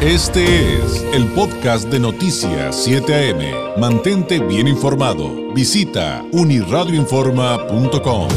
Este es el podcast de Noticias 7 AM. Mantente bien informado. Visita uniradioinforma.com.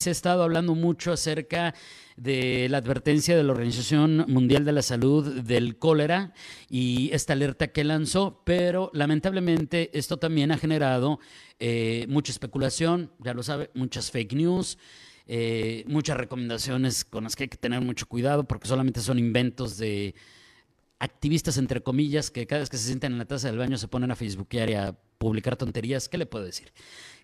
Se ha estado hablando mucho acerca de la advertencia de la Organización Mundial de la Salud del cólera y esta alerta que lanzó, pero lamentablemente esto también ha generado eh, mucha especulación, ya lo sabe, muchas fake news. Eh, muchas recomendaciones con las que hay que tener mucho cuidado porque solamente son inventos de activistas, entre comillas, que cada vez que se sientan en la taza del baño se ponen a facebookear y a publicar tonterías. ¿Qué le puedo decir?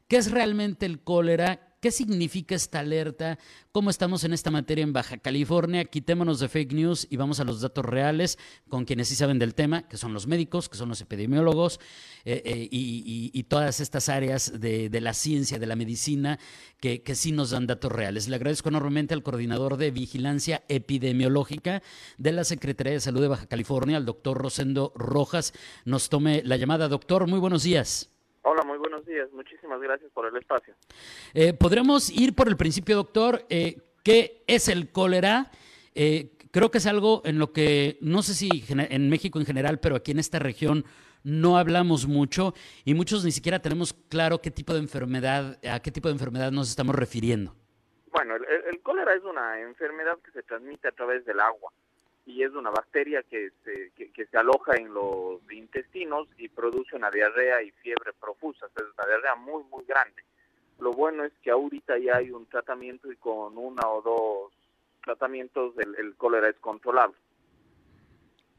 ¿Qué es realmente el cólera? ¿Qué significa esta alerta? ¿Cómo estamos en esta materia en Baja California? Quitémonos de fake news y vamos a los datos reales con quienes sí saben del tema, que son los médicos, que son los epidemiólogos eh, eh, y, todas estas áreas de, la ciencia, de la medicina, que, que, sí nos dan datos reales. Le agradezco enormemente al coordinador de vigilancia epidemiológica de la Secretaría de Salud de Baja California, al doctor Rosendo Rojas. Nos tome la llamada. Doctor, muy buenos días. Muchísimas gracias por el espacio. Eh, Podremos ir por el principio, doctor. Eh, ¿Qué es el cólera? Eh, creo que es algo en lo que, no sé si en México en general, pero aquí en esta región no hablamos mucho y muchos ni siquiera tenemos claro qué tipo de enfermedad, a qué tipo de enfermedad nos estamos refiriendo. Bueno, el cólera es una enfermedad que se transmite a través del agua y es una bacteria que se, que, se aloja en los intestinos y produce una diarrea y fiebre profusa, es una diarrea muy, muy grande. Lo bueno es que ahorita ya hay un tratamiento y con una o dos tratamientos el, cólera es controlable.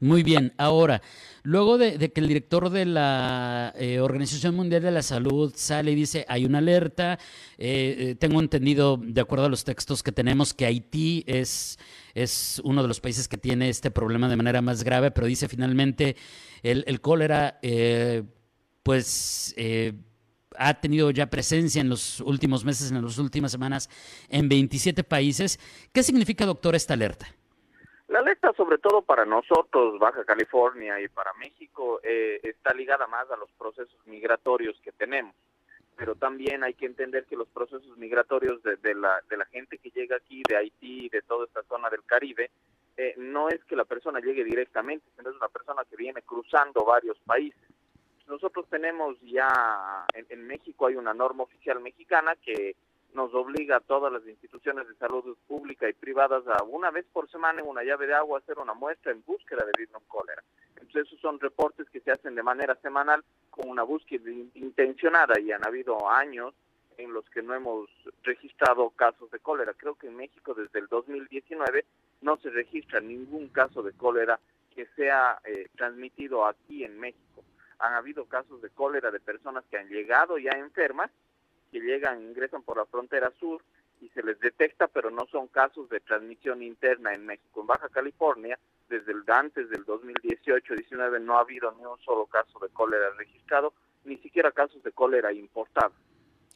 Muy bien, ahora, luego de, que el director de la eh, Organización Mundial de la Salud sale y dice, hay una alerta, eh, eh, tengo entendido, de acuerdo a los textos que tenemos, que Haití es, es uno de los países que tiene este problema de manera más grave, pero dice finalmente el, el cólera, pues ha tenido ya presencia en los últimos meses, en las últimas semanas, en 27 países. ¿Qué significa, doctor, esta alerta? Sobre todo para nosotros, Baja California y para México, eh, está ligada más a los procesos migratorios que tenemos. Pero también hay que entender que los procesos migratorios de, la, de la gente que llega aquí, de Haití, de toda esta zona del Caribe, eh, no es que la persona llegue directamente, sino es una persona que viene cruzando varios países. Nosotros tenemos ya, en México hay una norma oficial mexicana que nos obliga a todas las instituciones de salud pública y privadas a una vez por semana en una llave de agua hacer una muestra en búsqueda de virus cólera. Entonces esos son reportes que se hacen de manera semanal con una búsqueda intencionada y han habido años en los que no hemos registrado casos de cólera. Creo que en México desde el 2019 no se registra ningún caso de cólera que sea eh, transmitido aquí en México. Han habido casos de cólera de personas que han llegado ya enfermas que llegan, ingresan por la frontera sur y se les detecta, pero no son casos de transmisión interna en México. En Baja California, desde el antes del 2018-19 no ha habido ni un solo caso de cólera registrado, ni siquiera casos de cólera importados.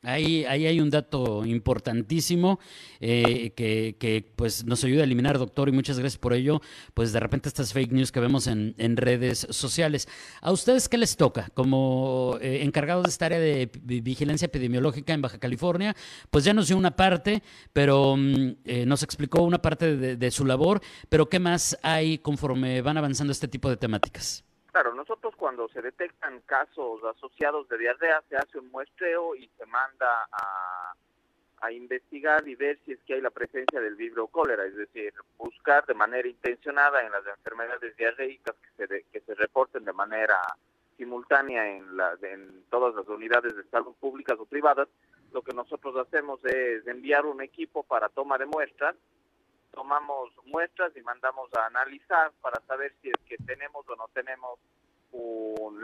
Ahí, ahí hay un dato importantísimo eh, que, que, pues nos ayuda a eliminar, doctor, y muchas gracias por ello. Pues de repente estas fake news que vemos en, en redes sociales. ¿A ustedes qué les toca? Como eh, encargados de esta área de vigilancia epidemiológica en Baja California, pues ya nos dio una parte, pero mm, eh, nos explicó una parte de, de su labor, pero ¿qué más hay conforme van avanzando este tipo de temáticas? Claro, nosotros cuando se detectan casos asociados de diarrea se hace un muestreo y se manda a, investigar y ver si es que hay la presencia del vibrio cólera, es decir, buscar de manera intencionada en las enfermedades diarreicas que se, que se reporten de manera simultánea en, la, en todas las unidades de salud públicas o privadas, lo que nosotros hacemos es enviar un equipo para toma de muestras tomamos muestras y mandamos a analizar para saber si es que tenemos o no tenemos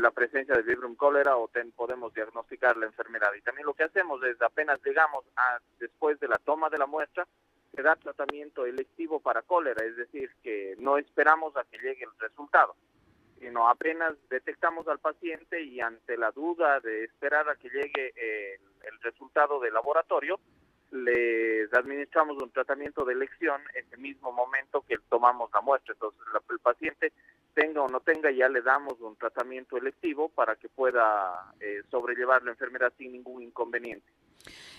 la presencia de vibrum cólera o podemos diagnosticar la enfermedad. Y también lo que hacemos es apenas llegamos a, después de la toma de la muestra, se da tratamiento electivo para cólera, es decir, que no esperamos a que llegue el resultado, sino apenas detectamos al paciente y ante la duda de esperar a que llegue el resultado del laboratorio, les administramos un tratamiento de elección en el mismo momento que tomamos la muestra. Entonces, el paciente tenga o no tenga, ya le damos un tratamiento electivo para que pueda eh, sobrellevar la enfermedad sin ningún inconveniente.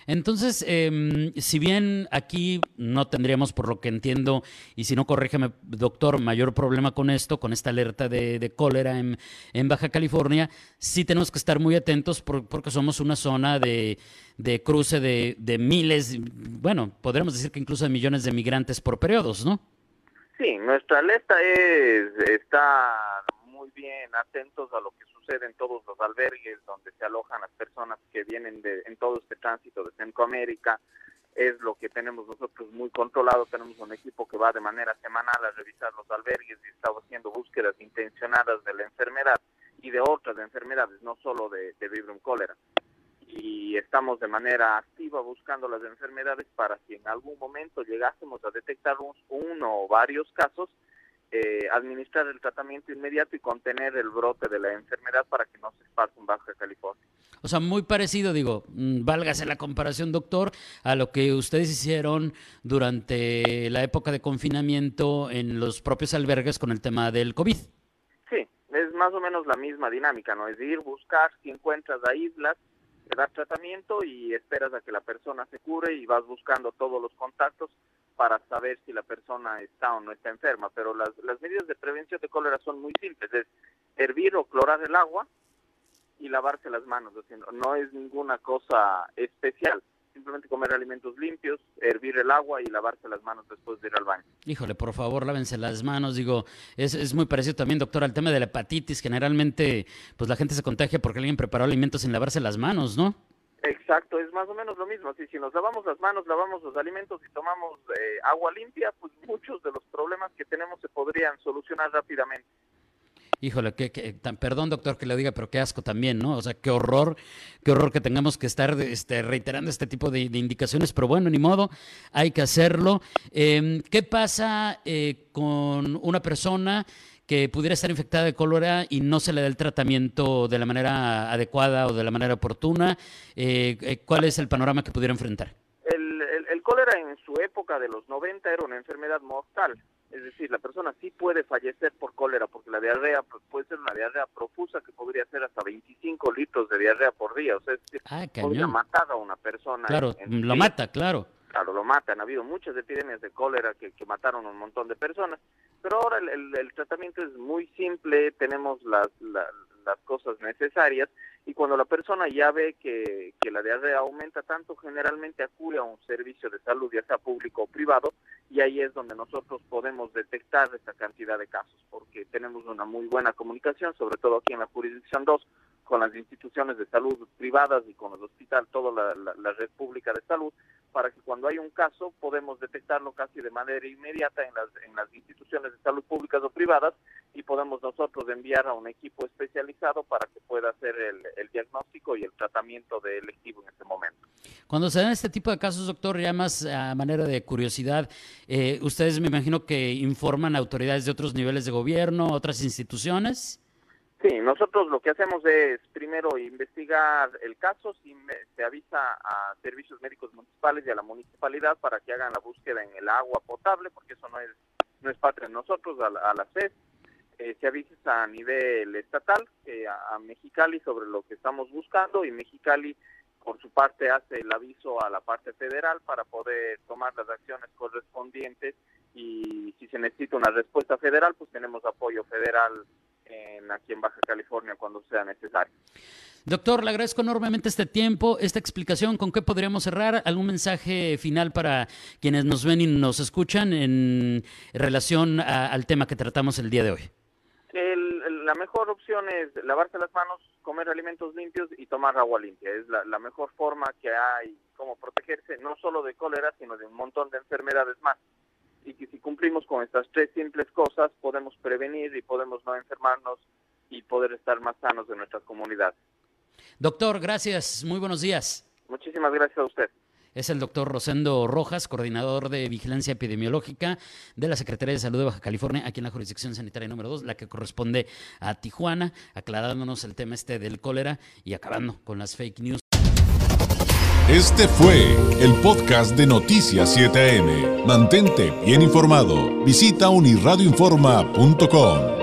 Entonces, em, si bien aquí no tendríamos, por lo que entiendo, y si no, corrígeme, doctor, mayor problema con esto, con esta alerta de, cólera en, Baja California, sí tenemos que estar muy atentos porque somos una zona de, cruce de, de, miles, bueno, podríamos decir que incluso de millones de migrantes por periodos, ¿no? Sí, nuestra alerta es, está muy bien atentos a lo que sucede en todos los albergues donde se alojan las personas que vienen de, en todo este tránsito de Centroamérica. Es lo que tenemos nosotros muy controlado. Tenemos un equipo que va de manera semanal a revisar los albergues y está haciendo búsquedas intencionadas de la enfermedad y de otras enfermedades, no solo de, de vibrio cólera. Y estamos de manera activa buscando las enfermedades para si en algún momento llegásemos a detectar uno o varios casos, eh, administrar el tratamiento inmediato y contener el brote de la enfermedad para que no se esparza en Baja California. O sea, muy parecido, digo, mm, válgase la comparación, doctor, a lo que ustedes hicieron durante la época de confinamiento en los propios albergues con el tema del COVID. Sí, es más o menos la misma dinámica, ¿no? Es ir, buscar, si encuentras a islas, das tratamiento y esperas a que la persona se cure y vas buscando todos los contactos para saber si la persona está o no está enferma, pero las, las medidas de prevención de cólera son muy simples, es hervir o clorar el agua y lavarse las manos, no es ninguna cosa especial, simplemente comer alimentos limpios, hervir el agua y lavarse las manos después de ir al baño. Híjole, por favor, lávense las manos, digo, es, es muy parecido también, doctor, al tema de la hepatitis, generalmente pues la gente se contagia porque alguien preparó alimentos sin lavarse las manos, ¿no? Exacto, es más o menos lo mismo. Si, si nos lavamos las manos, lavamos los alimentos y tomamos eh, agua limpia, pues muchos de los problemas que tenemos se podrían solucionar rápidamente. Híjole, que, perdón doctor que le diga, pero qué asco también, ¿no? O sea, qué horror, qué horror que tengamos que estar este, reiterando este tipo de, indicaciones, pero bueno, ni modo, hay que hacerlo. Em, ¿Qué pasa eh, con una persona que pudiera estar infectada de cólera y no se le da el tratamiento de la manera adecuada o de la manera oportuna? Eh, eh, ¿Cuál es el panorama que pudiera enfrentar? El, el, cólera en su época de los 90 era una enfermedad mortal. Es decir, la persona sí puede fallecer por cólera, porque la diarrea puede ser una diarrea profusa que podría ser hasta 25 litros de diarrea por día. O sea, es decir, ah, podría matar a una persona. Claro, lo mata, claro. Claro, lo matan. Ha habido muchas epidemias de cólera que, que mataron a un montón de personas. Pero ahora el, el, tratamiento es muy simple, tenemos las, las cosas necesarias y cuando la persona ya ve que, que la diarrea aumenta tanto, generalmente acude a un servicio de salud, ya sea público o privado, y ahí es donde nosotros podemos detectar esta cantidad de casos, porque tenemos una muy buena comunicación, sobre todo aquí en la jurisdicción 2, con las instituciones de salud privadas y con el hospital, toda la, red pública de salud, para que cuando hay un caso podemos detectarlo casi de manera inmediata en las, en las instituciones de salud públicas o privadas y podemos nosotros enviar a un equipo especializado para que pueda hacer el, el diagnóstico y el tratamiento de electivo en este momento. Cuando se dan este tipo de casos, doctor, ya más a manera de curiosidad, eh, ustedes me imagino que informan autoridades de otros niveles de gobierno, otras instituciones. Sí, nosotros lo que hacemos es primero investigar el caso, si se avisa a servicios médicos municipales y a la municipalidad para que hagan la búsqueda en el agua potable, porque eso no es no es patria de nosotros, a la, a CES. Eh, se avisa a nivel estatal, eh, a, Mexicali sobre lo que estamos buscando y Mexicali por su parte hace el aviso a la parte federal para poder tomar las acciones correspondientes y si se necesita una respuesta federal, pues tenemos apoyo federal en, aquí en Baja California cuando sea necesario. Doctor, le agradezco enormemente este tiempo, esta explicación. ¿Con qué podríamos cerrar? ¿Algún mensaje final para quienes nos ven y nos escuchan en relación al tema que tratamos el día de hoy? La mejor opción es lavarse las manos, comer alimentos limpios y tomar agua limpia. Es la, la mejor forma que hay como protegerse no solo de cólera, sino de un montón de enfermedades más y que si cumplimos con estas tres simples cosas podemos prevenir y podemos no enfermarnos y poder estar más sanos de nuestra comunidad. Doctor, gracias. Muy buenos días. Muchísimas gracias a usted. Es el doctor Rosendo Rojas, coordinador de vigilancia epidemiológica de la Secretaría de Salud de Baja California, aquí en la jurisdicción sanitaria número 2, la que corresponde a Tijuana, aclarándonos el tema este del cólera y acabando con las fake news. Este fue el podcast de Noticias 7am. Mantente bien informado. Visita unirradioinforma.com.